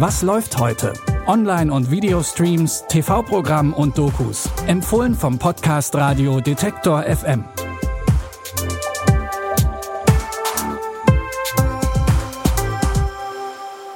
Was läuft heute? Online- und Videostreams, TV-Programm und Dokus. Empfohlen vom Podcast Radio Detektor FM.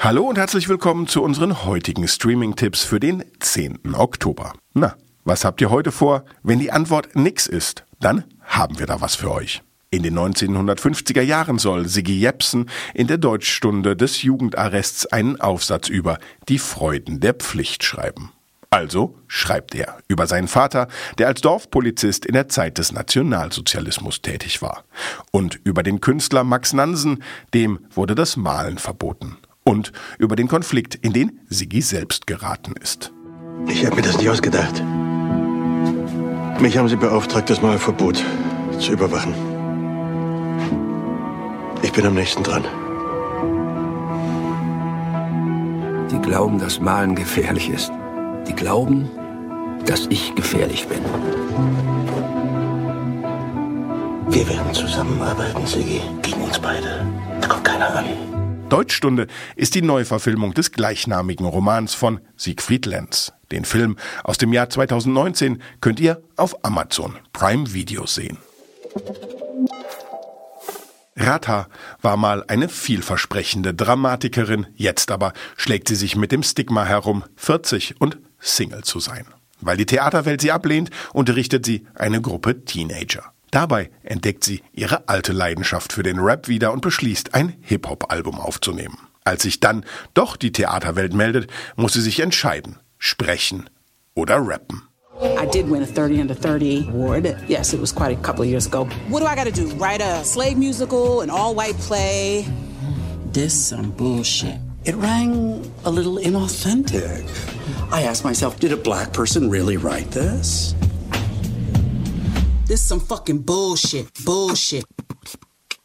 Hallo und herzlich willkommen zu unseren heutigen Streaming-Tipps für den 10. Oktober. Na, was habt ihr heute vor? Wenn die Antwort nix ist, dann haben wir da was für euch. In den 1950er Jahren soll Siggi Jepsen in der Deutschstunde des Jugendarrests einen Aufsatz über die Freuden der Pflicht schreiben. Also schreibt er über seinen Vater, der als Dorfpolizist in der Zeit des Nationalsozialismus tätig war. Und über den Künstler Max Nansen, dem wurde das Malen verboten. Und über den Konflikt, in den Siggi selbst geraten ist. Ich habe mir das nicht ausgedacht. Mich haben sie beauftragt, das Malverbot zu überwachen. Ich bin am nächsten dran. Die glauben, dass Malen gefährlich ist. Die glauben, dass ich gefährlich bin. Wir werden zusammenarbeiten, Siggi. Gegen uns beide. Da kommt keiner an. Deutschstunde ist die Neuverfilmung des gleichnamigen Romans von Siegfried Lenz. Den Film aus dem Jahr 2019 könnt ihr auf Amazon Prime Video sehen. Ratha war mal eine vielversprechende Dramatikerin, jetzt aber schlägt sie sich mit dem Stigma herum, 40 und Single zu sein. Weil die Theaterwelt sie ablehnt, unterrichtet sie eine Gruppe Teenager. Dabei entdeckt sie ihre alte Leidenschaft für den Rap wieder und beschließt, ein Hip-Hop-Album aufzunehmen. Als sich dann doch die Theaterwelt meldet, muss sie sich entscheiden, sprechen oder rappen. I did win a 30 under 30 award. Yes, it was quite a couple of years ago. What do I got to do? Write a slave musical, an all white play? This some bullshit. It rang a little inauthentic. I asked myself, did a black person really write this? This some fucking bullshit. Bullshit.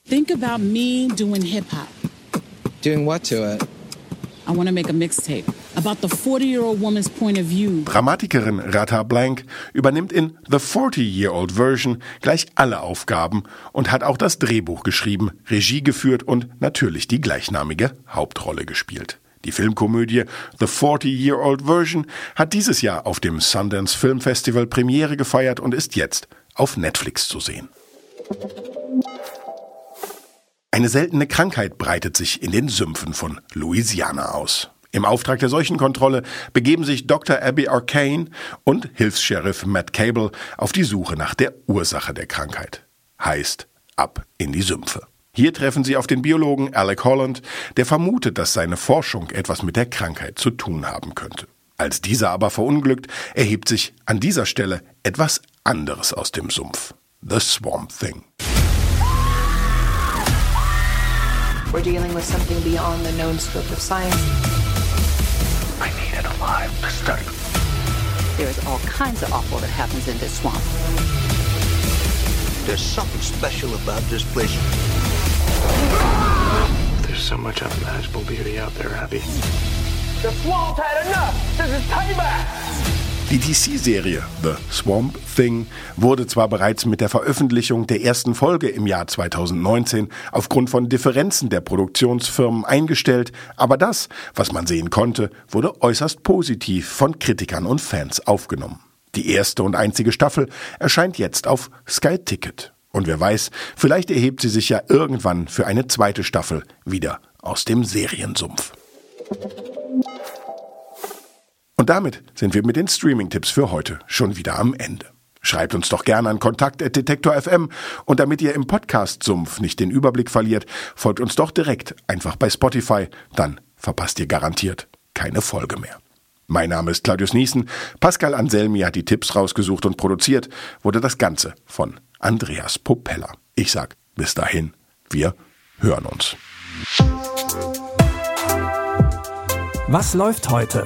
Think about me doing hip hop. Doing what to it? I want to make a mixtape about the 40-year-old woman's point of view. Dramatikerin Rata Blank übernimmt in The 40-Year-Old Version gleich alle Aufgaben und hat auch das Drehbuch geschrieben, Regie geführt und natürlich die gleichnamige Hauptrolle gespielt. Die Filmkomödie The 40-Year-Old Version hat dieses Jahr auf dem Sundance Film Festival Premiere gefeiert und ist jetzt auf Netflix zu sehen. Eine seltene Krankheit breitet sich in den Sümpfen von Louisiana aus. Im Auftrag der Seuchenkontrolle begeben sich Dr. Abby Arcane und Hilfs-Sheriff Matt Cable auf die Suche nach der Ursache der Krankheit. Heißt, ab in die Sümpfe. Hier treffen sie auf den Biologen Alec Holland, der vermutet, dass seine Forschung etwas mit der Krankheit zu tun haben könnte. Als dieser aber verunglückt, erhebt sich an dieser Stelle etwas anderes aus dem Sumpf. The Swamp Thing. We're dealing with something beyond the known scope of science. There's all kinds of awful that happens in this swamp. There's something special about this place. There's so much unimaginable beauty out there, Abby. The swamp had enough. This is payback. Die DC-Serie The Swamp Thing wurde zwar bereits mit der Veröffentlichung der ersten Folge im Jahr 2019 aufgrund von Differenzen der Produktionsfirmen eingestellt, aber das, was man sehen konnte, wurde äußerst positiv von Kritikern und Fans aufgenommen. Die erste und einzige Staffel erscheint jetzt auf Sky Ticket. Und wer weiß, vielleicht erhebt sie sich ja irgendwann für eine zweite Staffel wieder aus dem Seriensumpf. Und damit sind wir mit den Streaming-Tipps für heute schon wieder am Ende. Schreibt uns doch gerne an kontakt.detektor.fm und damit ihr im Podcast-Sumpf nicht den Überblick verliert, folgt uns doch direkt einfach bei Spotify, dann verpasst ihr garantiert keine Folge mehr. Mein Name ist Claudius Niesen, Pascal Anselmi hat die Tipps rausgesucht und produziert, wurde das Ganze von Andreas Popella. Ich sag bis dahin, wir hören uns. Was läuft heute?